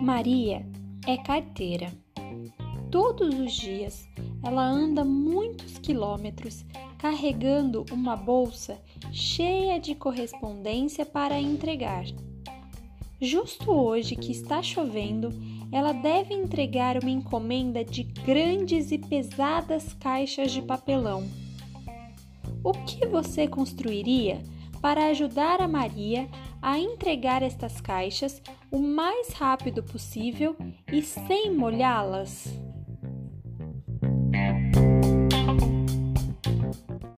Maria é carteira. Todos os dias ela anda muitos quilômetros carregando uma bolsa cheia de correspondência para entregar. Justo hoje que está chovendo, ela deve entregar uma encomenda de grandes e pesadas caixas de papelão. O que você construiria para ajudar a Maria a entregar estas caixas o mais rápido possível e sem molhá-las?